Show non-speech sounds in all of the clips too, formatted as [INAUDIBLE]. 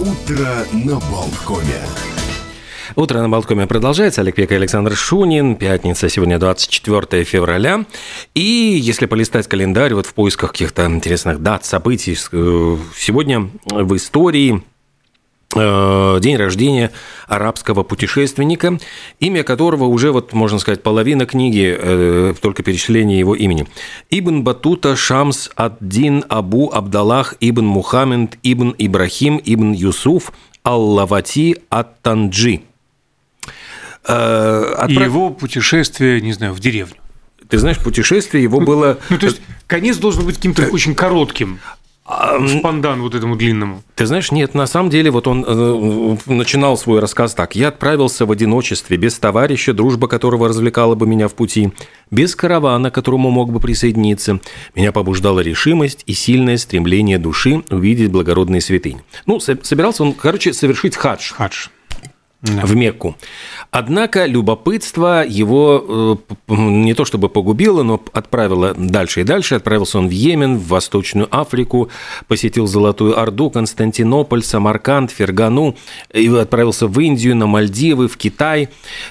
Утро на Болткоме. Утро на Болткоме продолжается. Олег Пек и Александр Шунин. Пятница, сегодня 24 февраля. И если полистать календарь вот в поисках каких-то интересных дат, событий, э, сегодня в истории день рождения арабского путешественника, имя которого уже, вот, можно сказать, половина книги, э, только перечисление его имени. Ибн Батута Шамс ад-Дин Абу Абдаллах Ибн Мухаммед Ибн Ибрахим Ибн Юсуф Аллавати ат-Танджи. Э, отправ... И его путешествие, не знаю, в деревню. Ты знаешь, путешествие его было... Ну, то есть, конец должен быть каким-то очень коротким. Шпандан вот этому длинному. Ты знаешь, нет, на самом деле вот он э, начинал свой рассказ так. «Я отправился в одиночестве, без товарища, дружба которого развлекала бы меня в пути, без каравана, к которому мог бы присоединиться. Меня побуждала решимость и сильное стремление души увидеть благородные святыни». Ну, собирался он, короче, совершить хадж. Хадж да. в Мекку. Однако любопытство его э, не то чтобы погубило, но отправило дальше и дальше. Отправился он в Йемен, в Восточную Африку, посетил Золотую Орду, Константинополь, Самарканд, Фергану, и отправился в Индию, на Мальдивы, в Китай,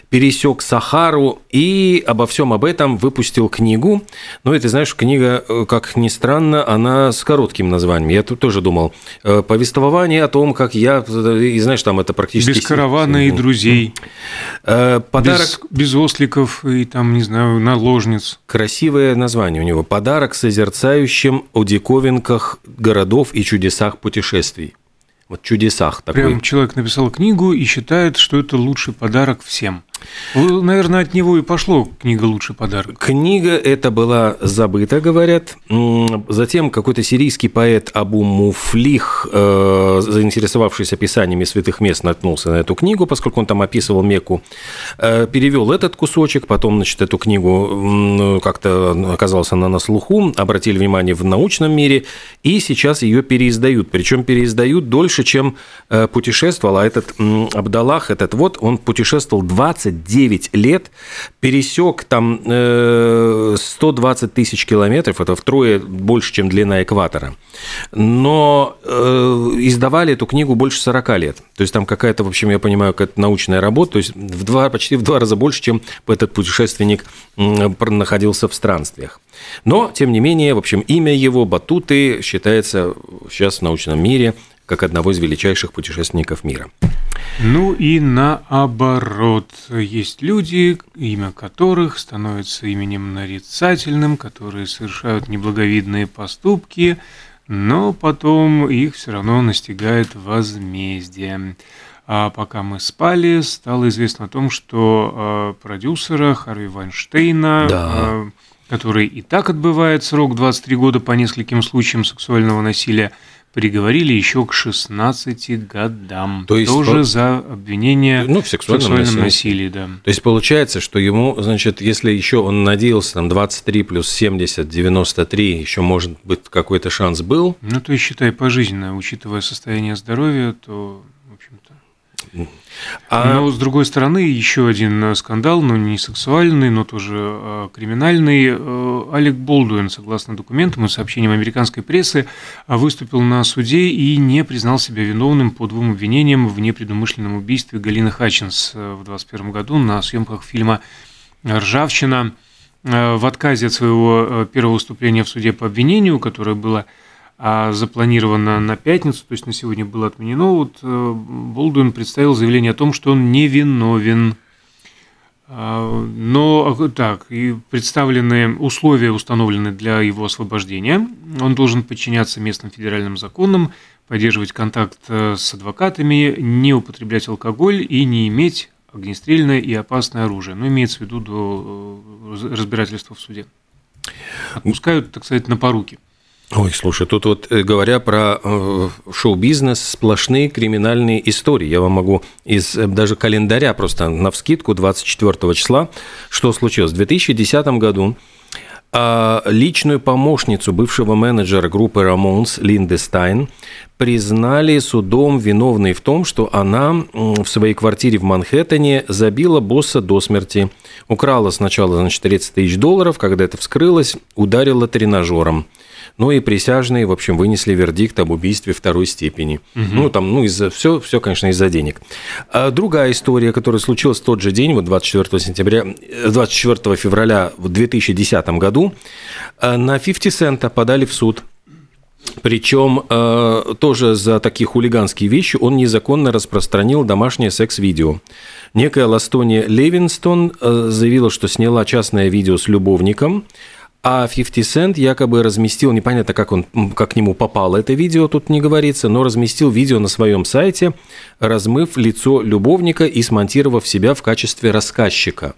пересек Сахару и обо всем об этом выпустил книгу. Ну, ты знаешь, книга, э, как ни странно, она с коротким названием. Я тут тоже думал. Э, повествование о том, как я... И знаешь, там это практически... Без каравана и друзей. Э, подарок... Без, без осликов и там, не знаю, наложниц. Красивое название у него. Подарок созерцающим о диковинках городов и чудесах путешествий. Вот чудесах такой. Прям человек написал книгу и считает, что это лучший подарок всем. Наверное, от него и пошло книга «Лучший подарок». Книга эта была забыта, говорят. Затем какой-то сирийский поэт Абу Муфлих, э, заинтересовавшийся описаниями святых мест, наткнулся на эту книгу, поскольку он там описывал Мекку. Э, перевел этот кусочек, потом, значит, эту книгу как-то оказалась она на слуху, обратили внимание в научном мире, и сейчас ее переиздают. Причем переиздают дольше, чем э, путешествовал. А этот Абдаллах, этот вот, он путешествовал 20 29 лет, пересек там 120 э, тысяч километров, это втрое больше, чем длина экватора. Но э, издавали эту книгу больше 40 лет. То есть там какая-то, в общем, я понимаю, какая-то научная работа, то есть в два, почти в два раза больше, чем этот путешественник находился в странствиях. Но, тем не менее, в общем, имя его, Батуты, считается сейчас в научном мире как одного из величайших путешественников мира. Ну и наоборот, есть люди, имя которых становится именем нарицательным, которые совершают неблаговидные поступки, но потом их все равно настигает возмездие. А пока мы спали, стало известно о том, что э, продюсера Харви Вайнштейна, да. э, который и так отбывает срок 23 года по нескольким случаям сексуального насилия, приговорили еще к 16 годам. То есть тоже по... за обвинение ну, в сексуальном, в сексуальном насилии. насилии. Да. То есть получается, что ему, значит, если еще он надеялся, там 23 плюс 70, 93, еще может быть какой-то шанс был. Ну, то есть считай пожизненно, учитывая состояние здоровья, то, в общем-то. А... Но, с другой стороны, еще один э, скандал, но не сексуальный, но тоже э, криминальный. Э, Алек Болдуин, согласно документам и сообщениям американской прессы, выступил на суде и не признал себя виновным по двум обвинениям в непредумышленном убийстве Галины Хатчинс в 2021 году на съемках фильма «Ржавчина». В отказе от своего первого выступления в суде по обвинению, которое было запланировано на пятницу, то есть на сегодня было отменено, вот э, Болдуин представил заявление о том, что он невиновен. А, но а, так, и представлены условия установлены для его освобождения. Он должен подчиняться местным федеральным законам, поддерживать контакт э, с адвокатами, не употреблять алкоголь и не иметь огнестрельное и опасное оружие. Но имеется в виду до э, разбирательства в суде. Отпускают, так сказать, на поруки. Ой, слушай, тут вот э, говоря про э, шоу-бизнес, сплошные криминальные истории. Я вам могу из э, даже календаря просто на вскидку 24 числа, что случилось. В 2010 году а личную помощницу бывшего менеджера группы Рамонс Линды Стайн признали судом виновной в том, что она в своей квартире в Манхэттене забила босса до смерти. Украла сначала, значит, 30 тысяч долларов, когда это вскрылось, ударила тренажером. Ну и присяжные, в общем, вынесли вердикт об убийстве второй степени. Угу. Ну, там, ну, из-за все, все, конечно, из-за денег. А другая история, которая случилась в тот же день, вот 24 сентября, 24 февраля в 2010 году, э, на 50 цента подали в суд причем э, тоже за такие хулиганские вещи он незаконно распространил домашнее секс-видео. Некая Ластония Левинстон э, заявила, что сняла частное видео с любовником, а 50 Cent якобы разместил, непонятно, как, он, как к нему попало это видео, тут не говорится, но разместил видео на своем сайте, размыв лицо любовника и смонтировав себя в качестве рассказчика.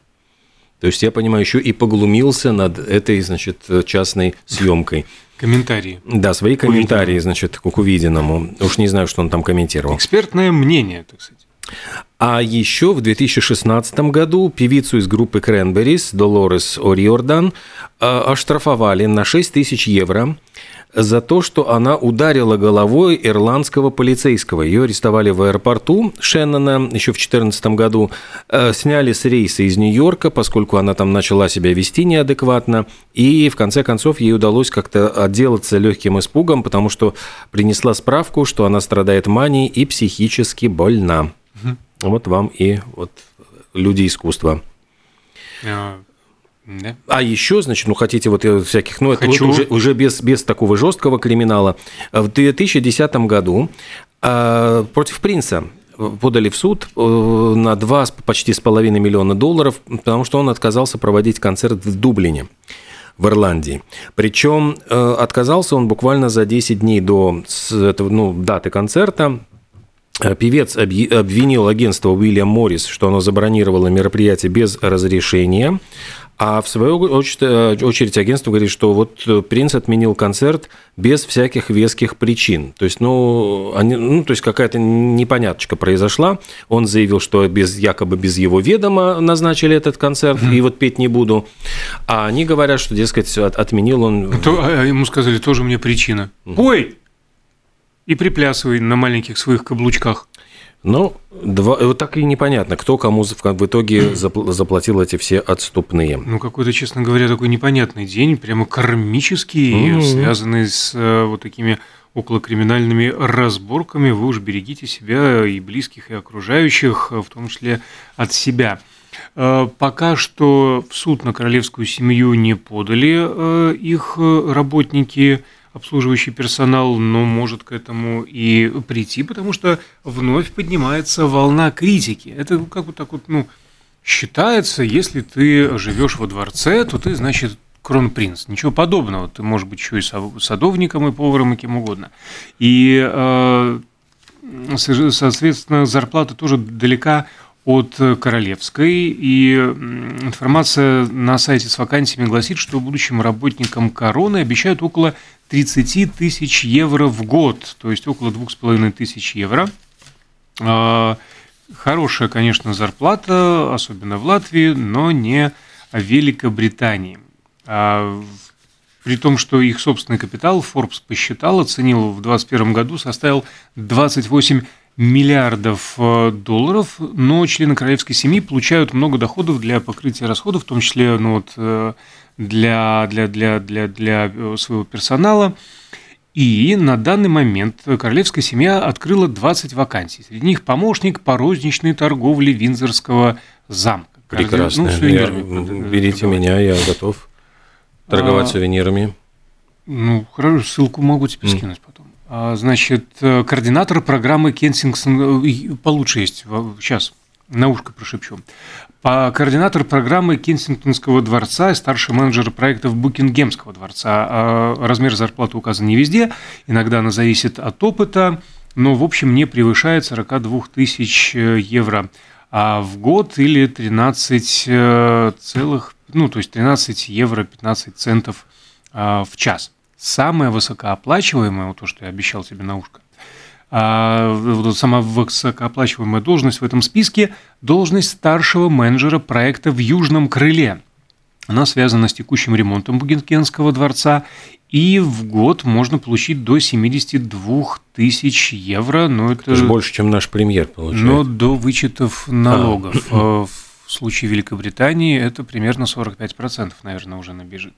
То есть, я понимаю, еще и поглумился над этой, значит, частной съемкой. Комментарии. Да, свои комментарии, значит, к увиденному. Уж не знаю, что он там комментировал. Экспертное мнение, так сказать. А еще в 2016 году певицу из группы Cranberries Долорес О'Риордан э, оштрафовали на 6 тысяч евро за то, что она ударила головой ирландского полицейского. Ее арестовали в аэропорту Шеннона еще в 2014 году, э, сняли с рейса из Нью-Йорка, поскольку она там начала себя вести неадекватно, и в конце концов ей удалось как-то отделаться легким испугом, потому что принесла справку, что она страдает манией и психически больна. Вот вам и вот люди искусства. А, да. А еще, значит, ну хотите вот э, всяких, ну это Хочу. уже, уже без, без такого жесткого криминала. В 2010 году э, против принца подали в суд э, на 2 почти с половиной миллиона долларов, потому что он отказался проводить концерт в Дублине в Ирландии. Причем э, отказался он буквально за 10 дней до этого, ну, даты концерта. Певец обвинил агентство Уильям Моррис, что оно забронировало мероприятие без разрешения. А в свою э, очередь агентство говорит, что вот э, принц отменил концерт без всяких веских причин. То есть, ну, они, ну, то есть какая-то непоняточка произошла. Он заявил, что без, якобы без его ведома назначили этот концерт, mm-hmm. и вот петь не буду. А они говорят, что, дескать, отменил он... То, а ему сказали, тоже мне причина. Mm-hmm. Ой! И приплясывай на маленьких своих каблучках. Ну, два, вот так и непонятно, кто кому в итоге [CLEARS THROAT] заплатил эти все отступные. Ну, какой-то, честно говоря, такой непонятный день, прямо кармический, mm-hmm. связанный с э, вот такими околокриминальными разборками. Вы уж берегите себя и близких, и окружающих, в том числе от себя. Э, пока что в суд на королевскую семью не подали э, их работники – обслуживающий персонал, но может к этому и прийти, потому что вновь поднимается волна критики. Это как бы так вот, ну, считается, если ты живешь во дворце, то ты, значит, кронпринц. Ничего подобного. Ты можешь быть еще и садовником, и поваром, и кем угодно. И, э, соответственно, зарплата тоже далека от Королевской, и информация на сайте с вакансиями гласит, что будущим работникам короны обещают около 30 тысяч евро в год, то есть около 2,5 тысяч евро. А, хорошая, конечно, зарплата, особенно в Латвии, но не в Великобритании. А, при том, что их собственный капитал Forbes посчитал, оценил в 2021 году, составил 28 миллиардов э, долларов, но члены королевской семьи получают много доходов для покрытия расходов, в том числе ну, вот, э, для, для, для, для, для э, своего персонала. И на данный момент королевская семья открыла 20 вакансий. Среди них помощник по розничной торговле Винзорского замка. Прекрасно. Ну, сувенирами. Я, берите меня, я готов торговать а, сувенирами. Ну, хорошо, ссылку могу тебе mm. скинуть потом. А, значит, э, координатор программы Кенсингтон, получше есть, сейчас, на ушко прошепчу. По координатор программы Кенсингтонского дворца и старший менеджер проектов Букингемского дворца. А размер зарплаты указан не везде, иногда она зависит от опыта, но в общем не превышает 42 тысяч э, евро а в год или 13 э, целых, ну то есть 13 евро 15 центов а, в час. Самое высокооплачиваемое, вот то, что я обещал тебе на ушко, а, самая высокооплачиваемая должность в этом списке – должность старшего менеджера проекта в Южном крыле. Она связана с текущим ремонтом Бугенкенского дворца, и в год можно получить до 72 тысяч евро. Но это, это больше, чем наш премьер получает. Но до вычетов налогов. А. В случае Великобритании это примерно 45%, наверное, уже набежит.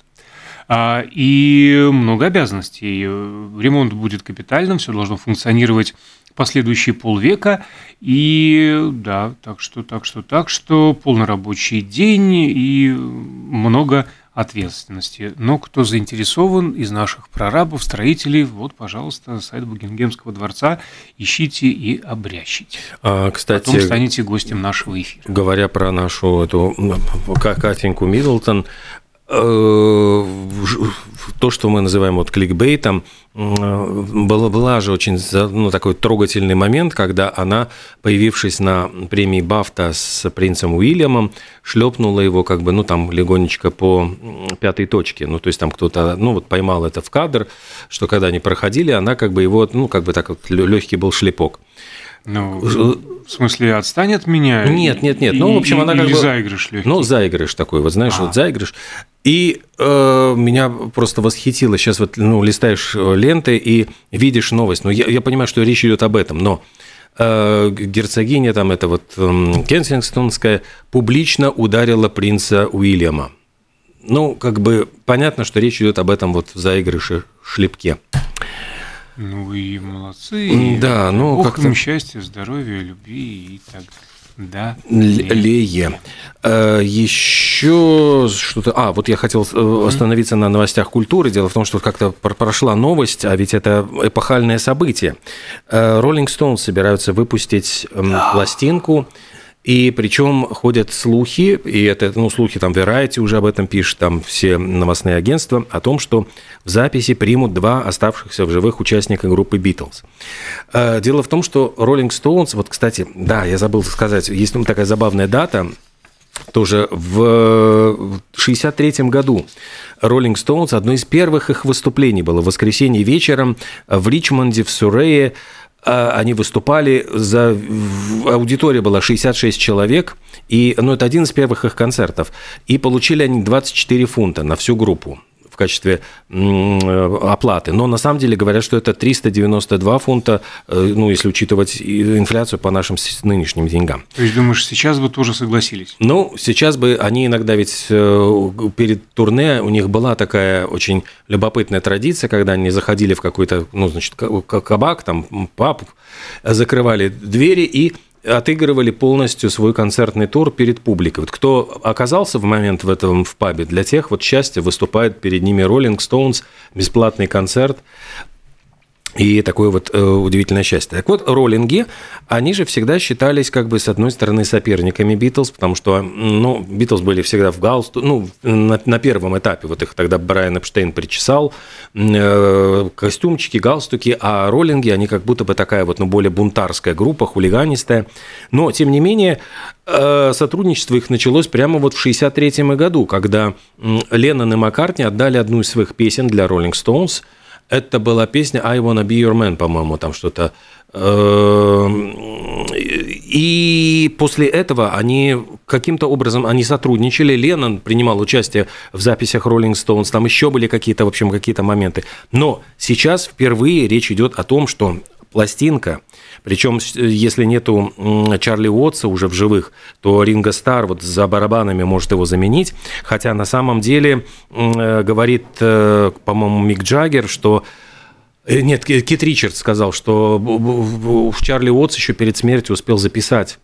А, и много обязанностей. Ремонт будет капитальным, все должно функционировать последующие полвека. И да, так что, так что, так что полный рабочий день и много ответственности. Но кто заинтересован из наших прорабов, строителей, вот, пожалуйста, сайт Бугингемского дворца, ищите и обрящите. А, кстати, Потом станете гостем нашего эфира. Говоря про нашу эту Катеньку Миддлтон, Э, то, что мы называем вот кликбейтом, была, была же очень ну, такой трогательный момент, когда она, появившись на премии Бафта с принцем Уильямом, шлепнула его как бы, ну, там, легонечко по пятой точке. Ну, то есть там кто-то, ну, вот поймал это в кадр, что когда они проходили, она как бы его, ну, как бы так вот легкий был шлепок. Ну, в смысле, отстань от меня? Нет, нет, нет. Ну, в общем, она как бы... заигрыш легкий. Ну, заигрыш такой, вот знаешь, а. вот заигрыш. И э, меня просто восхитило. Сейчас вот ну, листаешь э, ленты и видишь новость. Ну, я, я понимаю, что речь идет об этом, но э, герцогиня там, это вот э, Кенсингтонская, публично ударила принца Уильяма. Ну, как бы понятно, что речь идет об этом вот в заигрыше шлепке. Ну и молодцы. Да, ну как им счастья, здоровья, любви и так да. Лее. Э, Еще что-то... А, вот я хотел э, остановиться на новостях культуры. Дело в том, что как-то прошла новость, а ведь это эпохальное событие. Э, Rolling Stones собираются выпустить пластинку и причем ходят слухи, и это, ну, слухи там Variety уже об этом пишет, там все новостные агентства, о том, что в записи примут два оставшихся в живых участника группы Beatles. Э, дело в том, что Rolling Stones, вот, кстати, да, я забыл сказать, есть ну, такая забавная дата, тоже в 1963 году. Rolling Stones, одно из первых их выступлений было в воскресенье вечером в Ричмонде, в Сурее, а, они выступали, за аудитория была 66 человек, и, ну, это один из первых их концертов, и получили они 24 фунта на всю группу в качестве оплаты. Но на самом деле говорят, что это 392 фунта, э, ну, если учитывать инфляцию по нашим нынешним деньгам. То есть, думаешь, сейчас бы тоже согласились? Ну, сейчас бы они иногда ведь э, перед турне у них была такая очень любопытная традиция, когда они заходили в какой-то, ну, значит, кабак, там, паб, закрывали двери и отыгрывали полностью свой концертный тур перед публикой. Вот кто оказался в момент в этом в пабе, для тех вот счастье выступает перед ними Rolling Stones, бесплатный концерт. И такое вот э, удивительное счастье. Так вот, роллинги, они же всегда считались, как бы, с одной стороны, соперниками Битлз, потому что, ну, Битлз были всегда в галсту, ну, на, на первом этапе, вот их тогда Брайан Эпштейн причесал, э, костюмчики, галстуки, а роллинги, они как будто бы такая вот, ну, более бунтарская группа, хулиганистая. Но, тем не менее, э, сотрудничество их началось прямо вот в 63 году, когда Леннон и Маккартни отдали одну из своих песен для Rolling Stones – это была песня «I wanna be your man», по-моему, там что-то. Эм, и после этого они каким-то образом они сотрудничали. Леннон принимал участие в записях Rolling Stones, там еще были какие-то, в общем, какие-то моменты. Но сейчас впервые речь идет о том, что пластинка – причем, если нету Чарли Уотса уже в живых, то Ринго Стар вот за барабанами может его заменить. Хотя на самом деле э, говорит, э, по-моему, Мик Джаггер, что э, нет, Кит Ричардс сказал, что Чарли Уотс еще перед смертью успел записать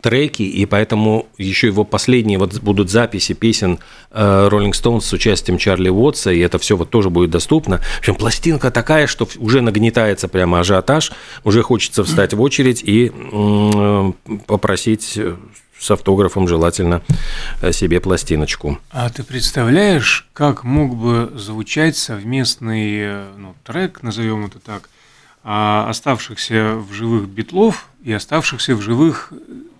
треки, и поэтому еще его последние вот будут записи песен э, Rolling Stones с участием Чарли Уотса, и это все вот тоже будет доступно. В общем, пластинка такая, что уже нагнетается прямо ажиотаж, уже хочется встать в очередь и попросить с автографом желательно э, себе пластиночку. А ты представляешь, как мог бы звучать совместный э, ну, трек, назовем это так, оставшихся в живых битлов и оставшихся в живых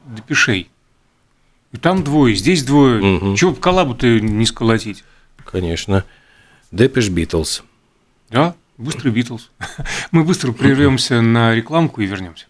Депишей. И там двое, здесь двое. Угу. Чего коллабу-то не сколотить? Конечно. Депиш Битлз. Да, быстрый Битлз. [LAUGHS] Мы быстро прервемся на рекламку и вернемся.